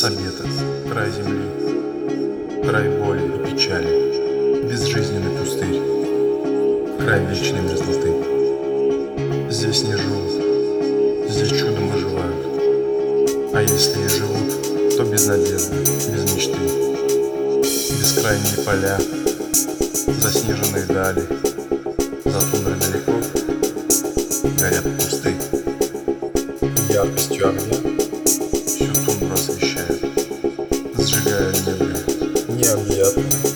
край земли, край боли и печали, безжизненный пустырь, край вечной мерзлоты. Здесь не живут, здесь чудом выживают, а если и живут, то без надежды, без мечты. Бескрайние поля, заснеженные дали, за тундрой далеко горят кусты. Яркостью огня yanacağız.